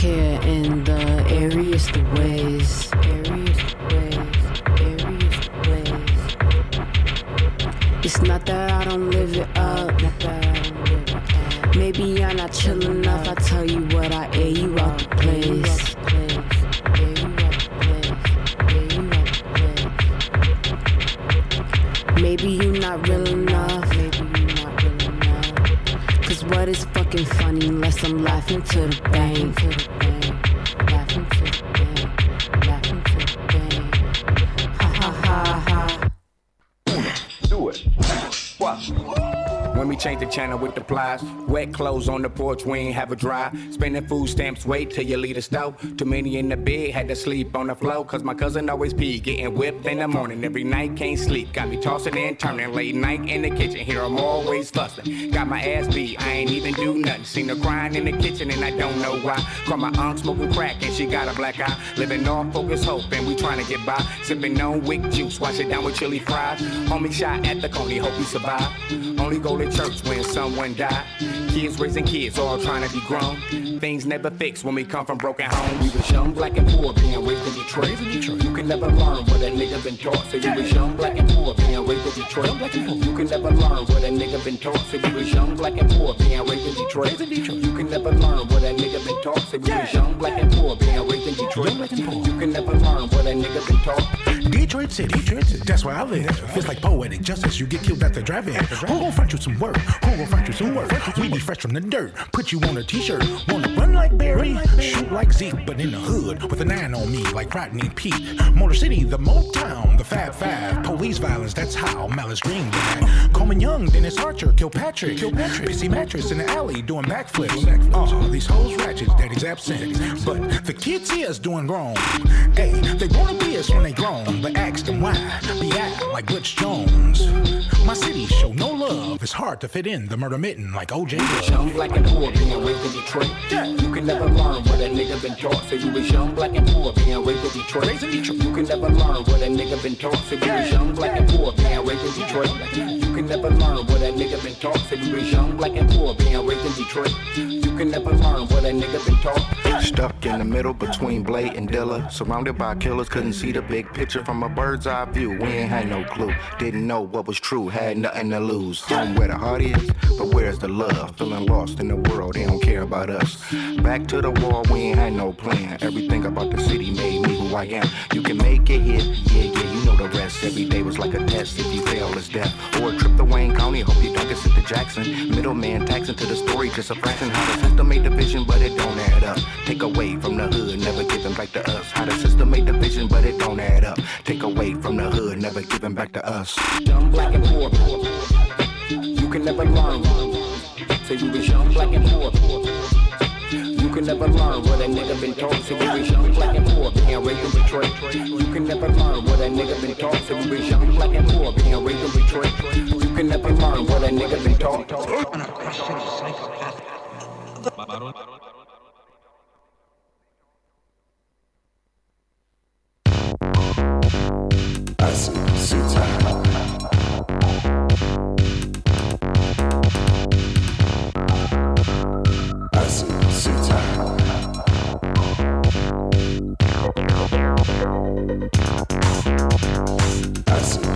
Just in porch, we ain't have a dry. Spending food stamps, wait till you leave the stove. Too many in the bed, had to sleep on the floor. Cause my cousin always pee, getting whipped in the morning. Every night, can't sleep. Got me tossing and turning late night in the kitchen. Here I'm always fussing. Got my ass beat, I ain't even do nothing. Seen her crying in the kitchen and I don't know why. Call my aunt smoking crack and she got a black eye. Living on focus hope and we trying to get by. Sipping on wick juice, wash it down with chili fries. Homie shot at the coney, hope he survive. Only go to church when someone die. Kids raising kids, all trying to be grown. Things never fix when we come from broken homes. We was young, black and poor, being raised in Detroit. You can never learn what a nigga been taught. So you was young, black and poor, being raised in Detroit. You can never learn what a nigga been taught. So you was young, black and poor, being raised in Detroit. You can never learn what a nigga been taught. So you was young, black and poor, being raised in Detroit. You can never learn what a nigga been taught. Detroit City, Detroit City, that's where I live. Feels like poetic justice. You get killed at the drive-in. Who gon' front you some work? Who gon' front you some work? We be fresh from the dirt. Put you on a t-shirt. Wanna run like Barry? Shoot like Zeke, but in the hood with a nine on me like Rodney Peete. Motor City, the Motown, the Fab Five. Police violence, that's how Malice Green died. Coleman Young, Dennis Archer, Kilpatrick. Kilpatrick. Busy mattress in the alley doing backflips. Oh, these hoes ratchet, daddy's absent. But the kids here's doing wrong. Hey, they wanna be us when they grown, but ask them why. Be out like Butch Jones. My city show no love. It's hard to fit in the murder mitten like OJ. Young, black and poor, being raised in Detroit. You can never learn what a nigga been taught. So you was young, black and poor, being raised in Detroit. You can never learn what a nigga been taught. So you was young, black and poor, being raised in Detroit. You can never learn what a nigga been taught. So you was young, black and poor, being raised in Detroit. You can never learn what a nigga been taught. Stuck in the middle between Blade and Dilla. Surrounded by killers, couldn't see the big picture from a bird's eye view. We ain't had no clue. Didn't know what was true, had nothing to lose. Home where the heart is, but where's the love? Feeling lost in the world, they don't care about us. Back to the wall, we ain't had no plan. Everything about the city made me who I am. You can make it hit, yeah, yeah, you know the rest. Every day was like a test. If you fail, it's death. Or a trip to Wayne County, hope you don't get sent to Jackson. Middleman taxing to the story, just a fraction. How system made the vision, but it don't add up. Take away from the hood, never giving back to us. How the system made the vision, but it don't add up. Take away from the hood, never giving back to us. Young, black and poor. You can never learn. So you was young, black and poor. You can never learn what a nigga been taught. So you was young, black and poor, being raised in Detroit. You can never learn what a nigga been taught. So you was young, black and poor, being raised in Detroit. You can never learn what a nigga been taught. I see,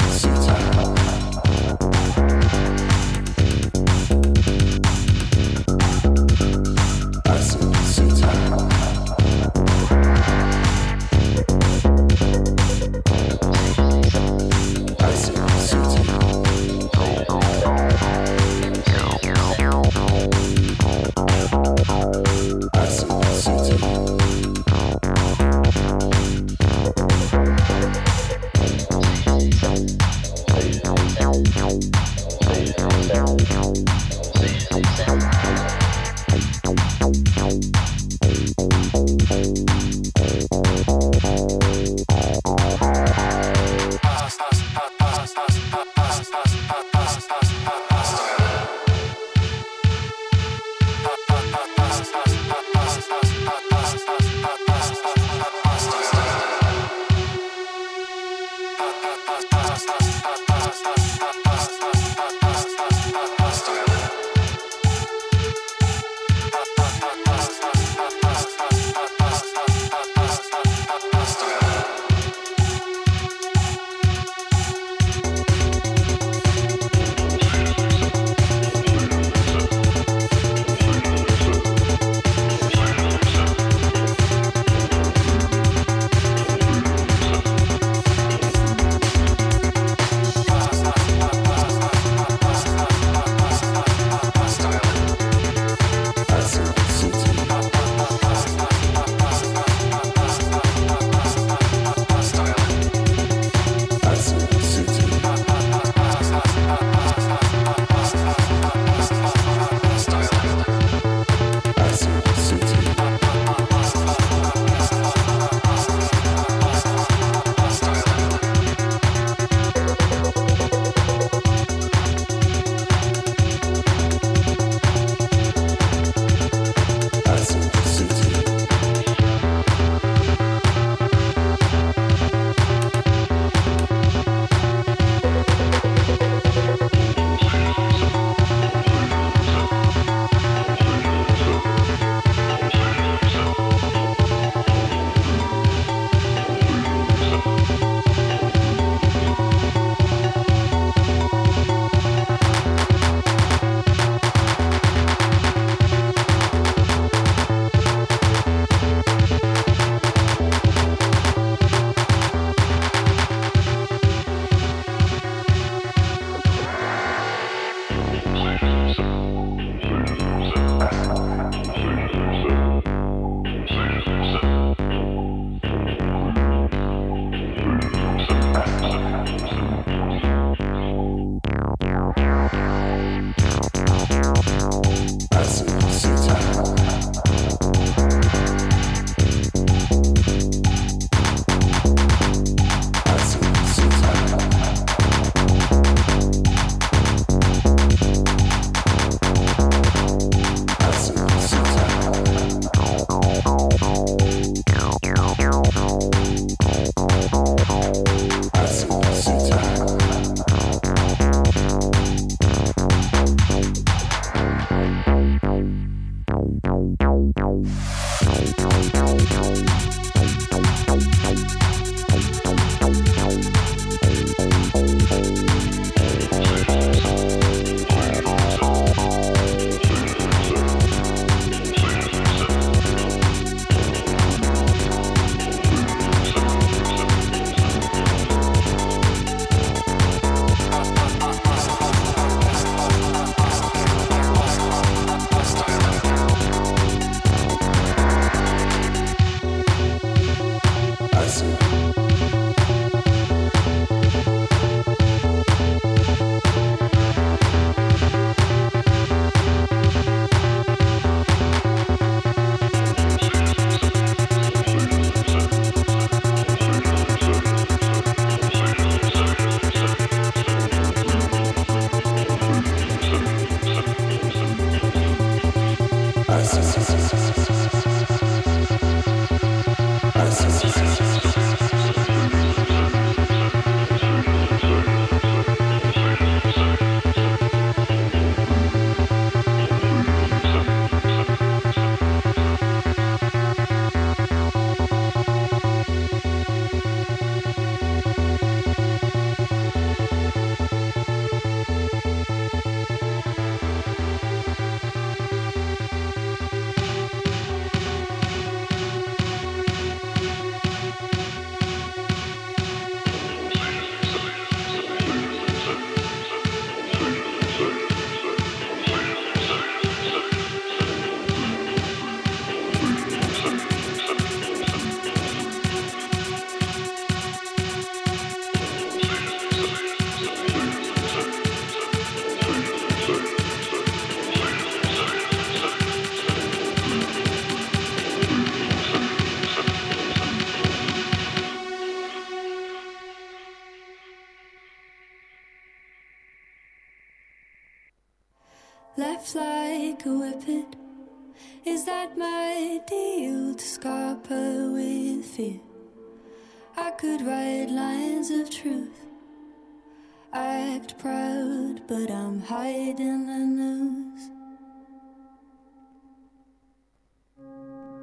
hiding the news.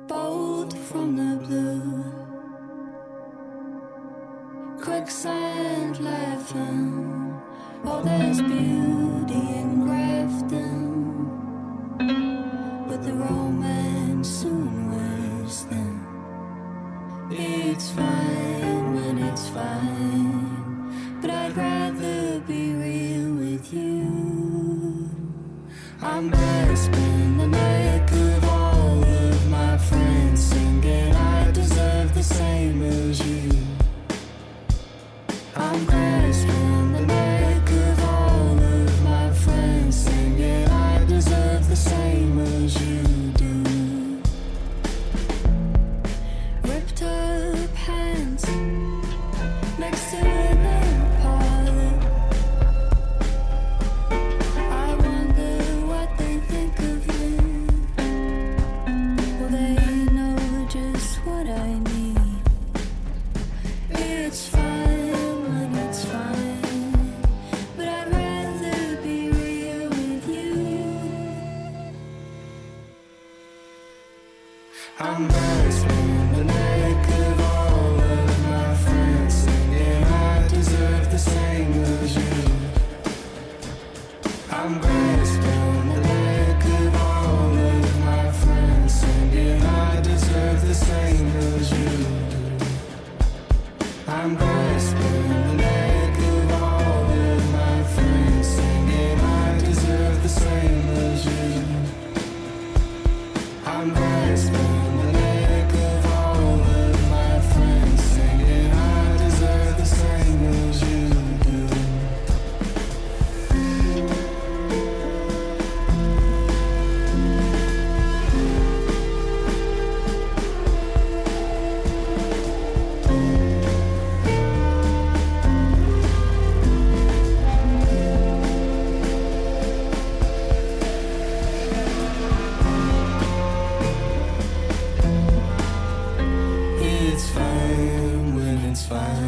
Bold from the blue. Quicksand laughing. Oh, there's beauty in Grafton. But the romance soon wears thin. It's fine when it's fine. But I'd rather. I'm best spending the night. fine.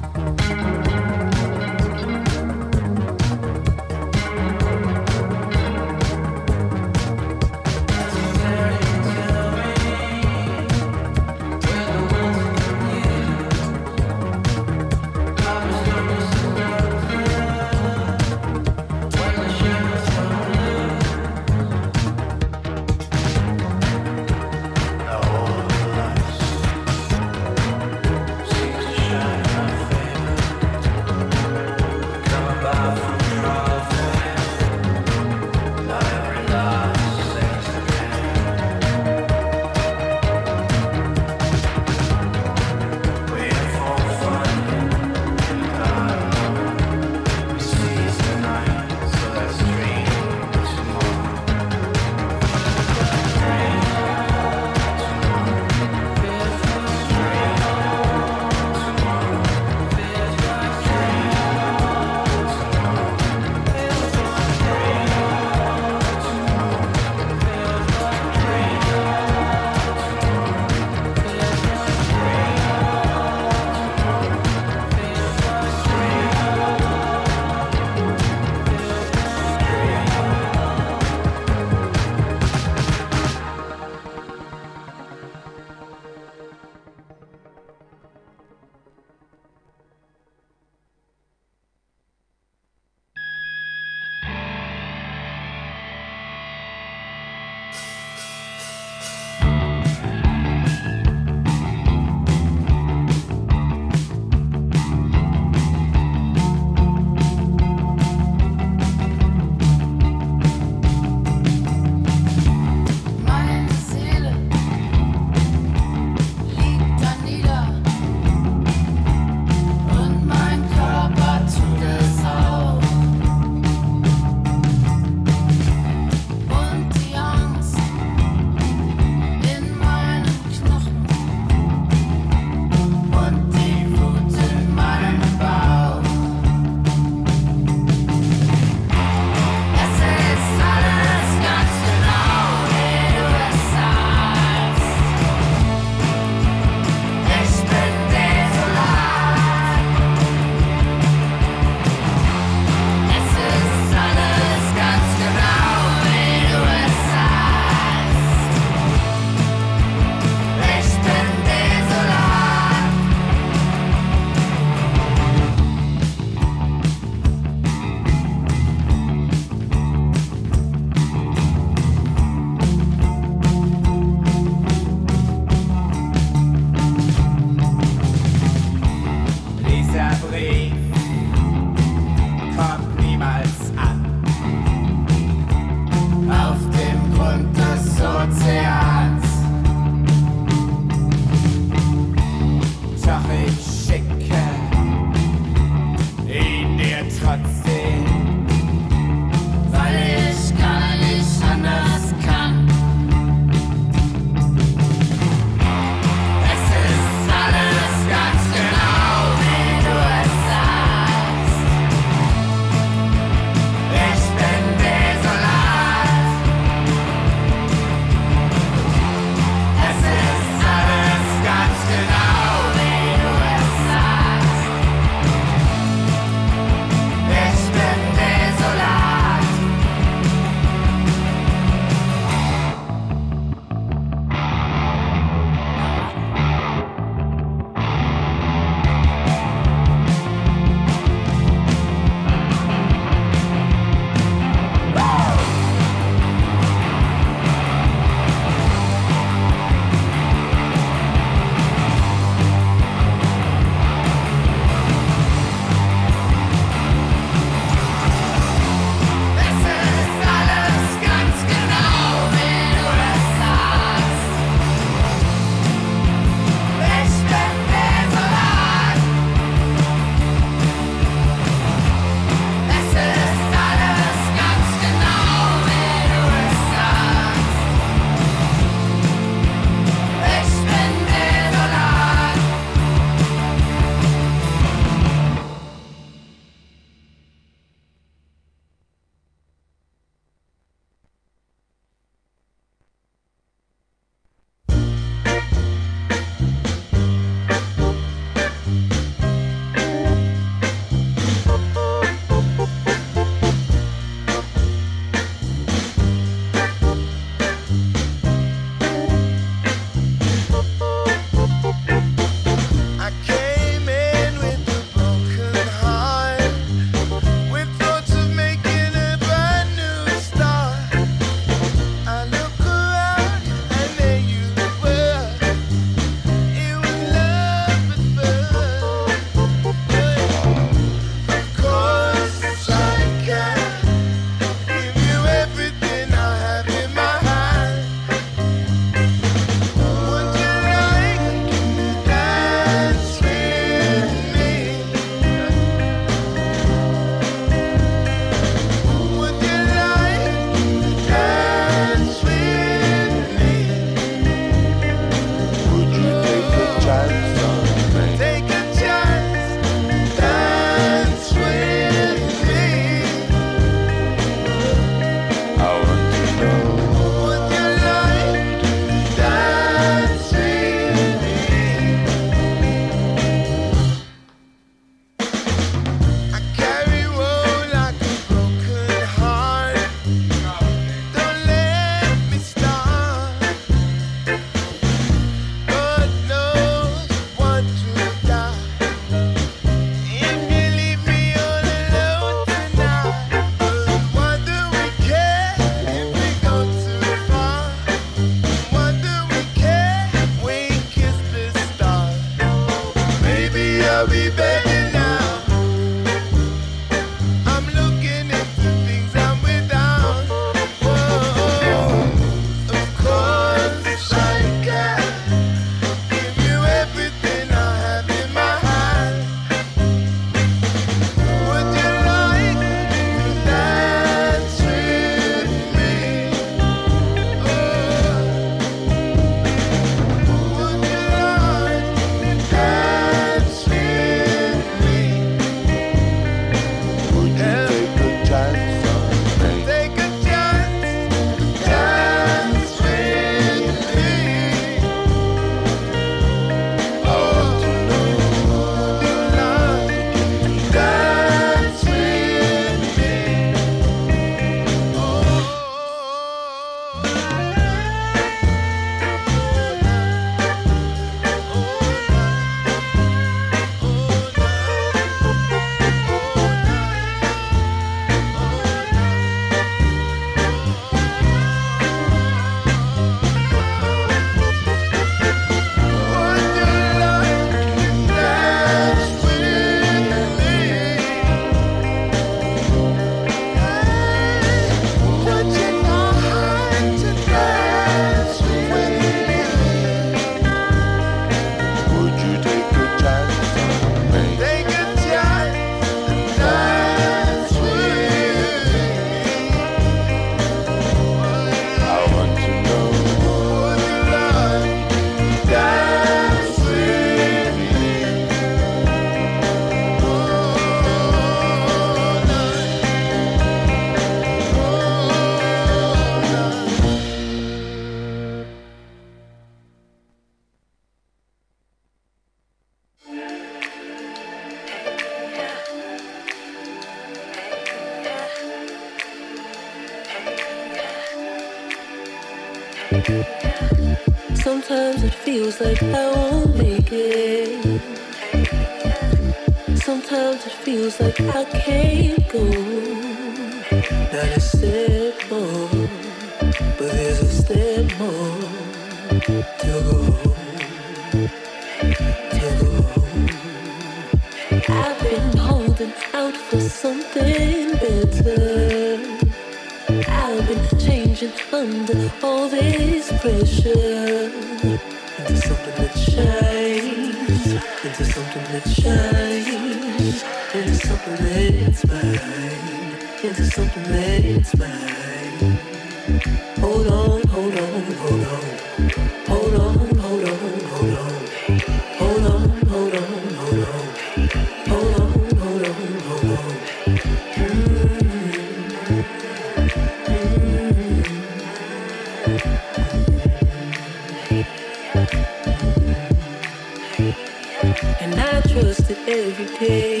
Every day,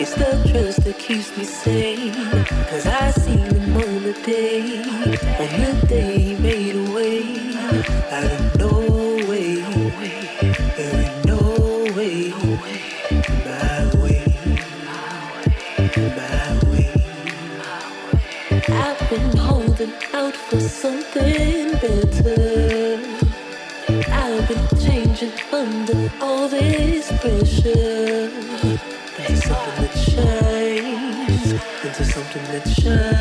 it's the trust that keeps me sane. Cause I something better. I've been changing under all this pressure. There's something that shines into something that shines.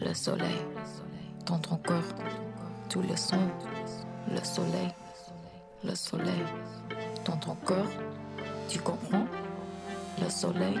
Le soleil. Dans ton cœur, tous les sons, le soleil, le soleil. Dans ton cœur, tu comprends, le soleil.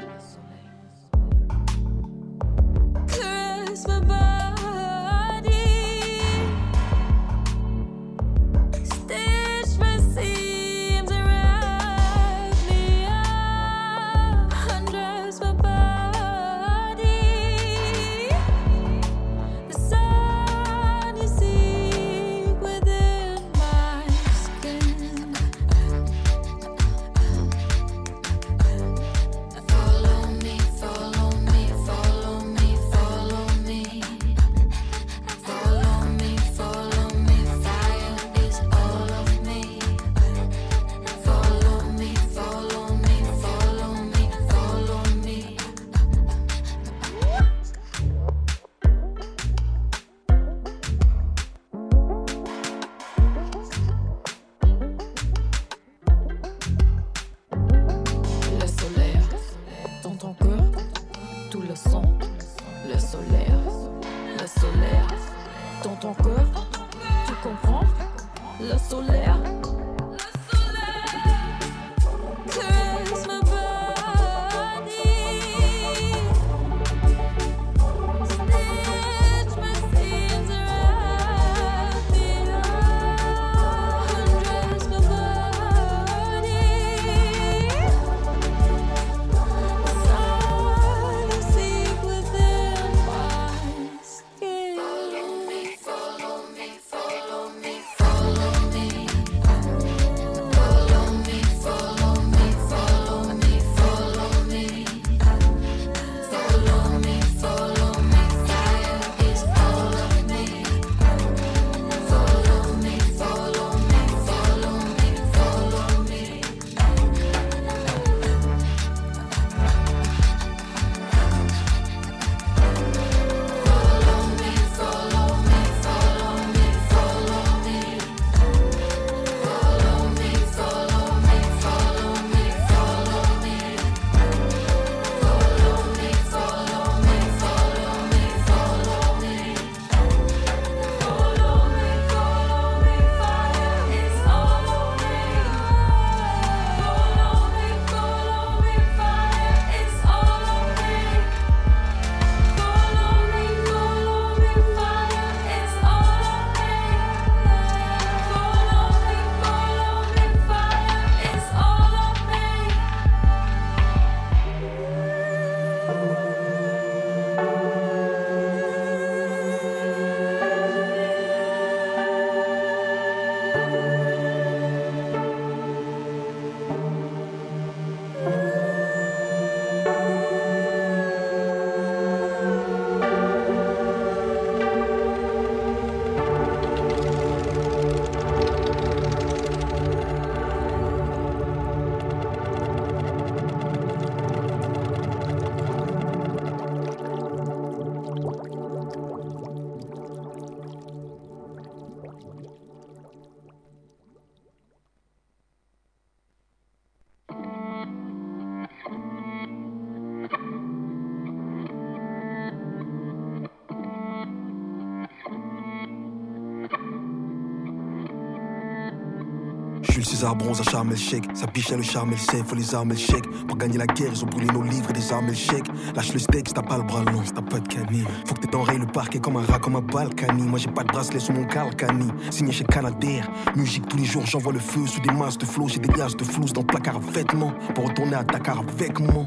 César bronze à charme et le chèque. Sa biche a le charme et le sait, faut les armes chèque. Pour gagner la guerre, ils ont brûlé nos livres et des armes chèque. Lâche le steak t'as pas le bras long, t'as pas de canine. Faut que t'enrayes le parquet comme un rat, comme un balkany. Moi j'ai pas de bracelet sur mon calcani. Signé chez Canadair. Musique tous les jours, j'envoie le feu sous des masses de flots. J'ai des gaz de flouze dans le placard à vêtements. Pour retourner à Dakar avec moi.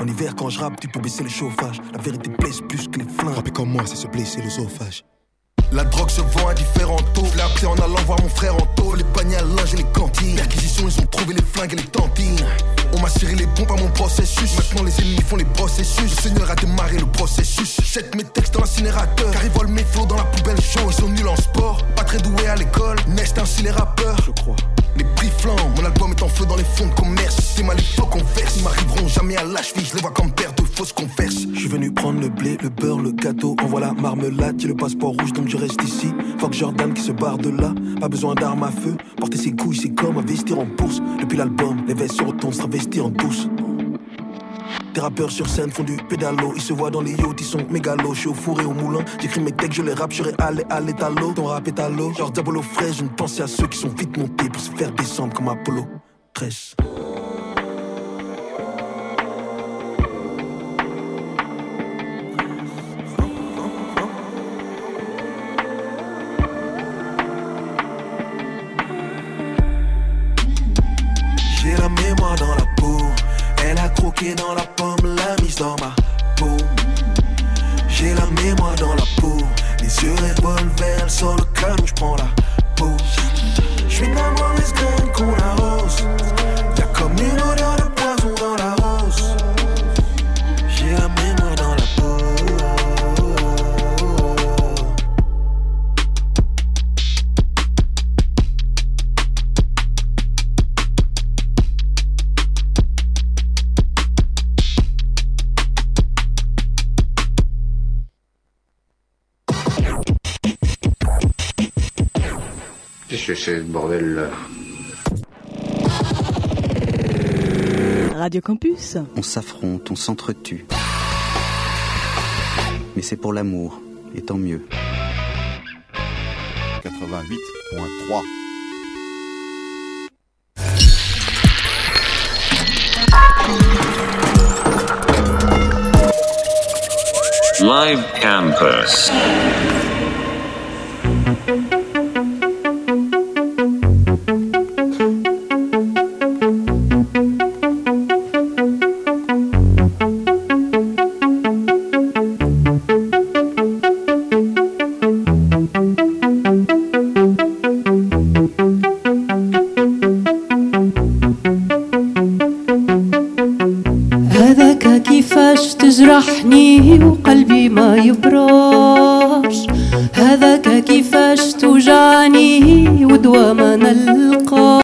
En hiver, quand je rappe, tu peux baisser le chauffage. La vérité blesse plus que les flingues. Rapper comme moi, c'est se blesser l'œsophage. La drogue se vend à différents taux. Je l'ai appelé en allant voir mon frère en taux. Les paniers à linge et les cantines. Perquisition, ils ont trouvé les flingues et les tantines. On m'a serré les pompes à mon processus. Maintenant, les ennemis font les processus. Le Seigneur a démarré le processus. Jette mes textes dans l'incinérateur. Car ils volent mes flots dans la poubelle chaude. Ils sont nuls en sport, pas très doués à l'école. Next ainsi les rappeurs. Je crois. Les prix flambent, mon album est en feu dans les fonds de commerce. C'est mal les faux qu'on verse. Ils m'arriveront jamais à la cheville. Je les vois comme paire de fausses converses. Je suis venu prendre le blé, le beurre, le gâteau. Envoie la marmelade, j'ai le passeport rouge donc je reste ici. Fuck Jordan qui se barre de là. Pas besoin d'armes à feu. Porter ses couilles, c'est comme investir en bourse. Depuis l'album, les vestes se retournent se en douce. Des rappeurs sur scène font du pédalo. Ils se voient dans les yachts, ils sont mégalos. Je suis au four et au moulin. J'écris mes textes, je les rappe, j'aurais allé à l'étalo. Ton rap est à l'eau. Genre Diabolo frais, je ne pensais à ceux qui sont vite montés pour se faire descendre comme Apollo 13. Dans la pomme, l'a mise dans ma c'est ce bordel Radio Campus. On s'affronte, on s'entretue. Mais c'est pour l'amour, et tant mieux. 88.3 Live Campus.